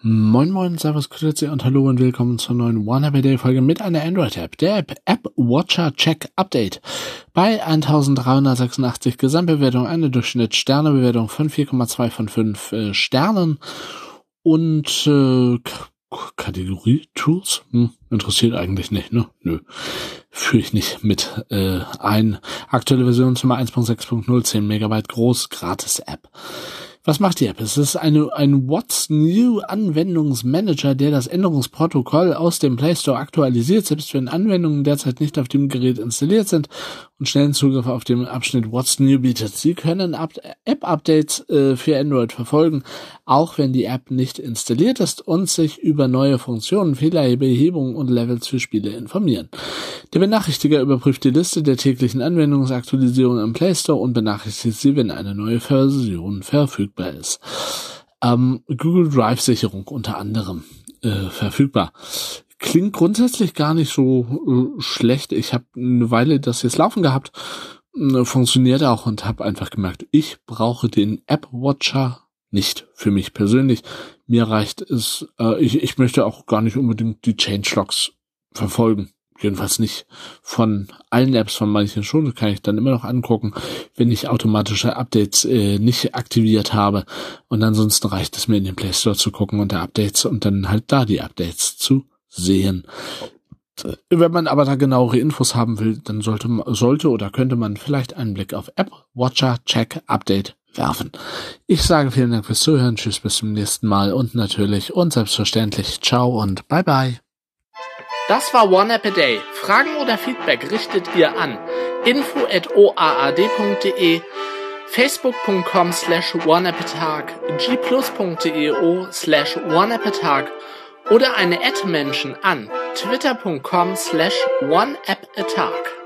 Moin Moin, Servus, Grüezi und Hallo und willkommen zur neuen One Happy Day Folge mit einer Android-App, der App App Watcher Check Update. Bei 1386 Gesamtbewertung eine Durchschnitt-Sternebewertung von 4,2 von 5 äh, Sternen und äh, Kategorie Tools? Hm, interessiert eigentlich nicht, ne? Nö. Führe ich nicht mit äh, ein. Aktuelle Version zum 1.6.0, 10 Megabyte groß, gratis App. Was macht die App? Es ist eine, ein What's New Anwendungsmanager, der das Änderungsprotokoll aus dem Play Store aktualisiert, selbst wenn Anwendungen derzeit nicht auf dem Gerät installiert sind und schnellen Zugriff auf den Abschnitt What's New bietet. Sie können App-Updates äh, für Android verfolgen, auch wenn die App nicht installiert ist und sich über neue Funktionen, Fehlerbehebungen und Levels für Spiele informieren. Der Benachrichtiger überprüft die Liste der täglichen Anwendungsaktualisierungen im Play Store und benachrichtigt sie, wenn eine neue Version verfügbar ist. Ähm, Google Drive Sicherung unter anderem äh, verfügbar. Klingt grundsätzlich gar nicht so äh, schlecht. Ich habe eine Weile das jetzt laufen gehabt, äh, funktioniert auch und habe einfach gemerkt, ich brauche den App Watcher nicht für mich persönlich. Mir reicht es, äh, ich, ich möchte auch gar nicht unbedingt die Changelogs verfolgen jedenfalls nicht von allen Apps, von manchen schon, kann ich dann immer noch angucken, wenn ich automatische Updates äh, nicht aktiviert habe. Und ansonsten reicht es mir in den Play Store zu gucken unter Updates und dann halt da die Updates zu sehen. Wenn man aber da genauere Infos haben will, dann sollte, sollte oder könnte man vielleicht einen Blick auf App Watcher Check Update werfen. Ich sage vielen Dank fürs Zuhören, tschüss bis zum nächsten Mal und natürlich und selbstverständlich ciao und bye bye. Das war One App a Day. Fragen oder Feedback richtet ihr an info at oaad.de, facebook.com slash oneappatag, gplus.io slash oneappatag oder eine Ad-Menschen an twitter.com slash oneappatag.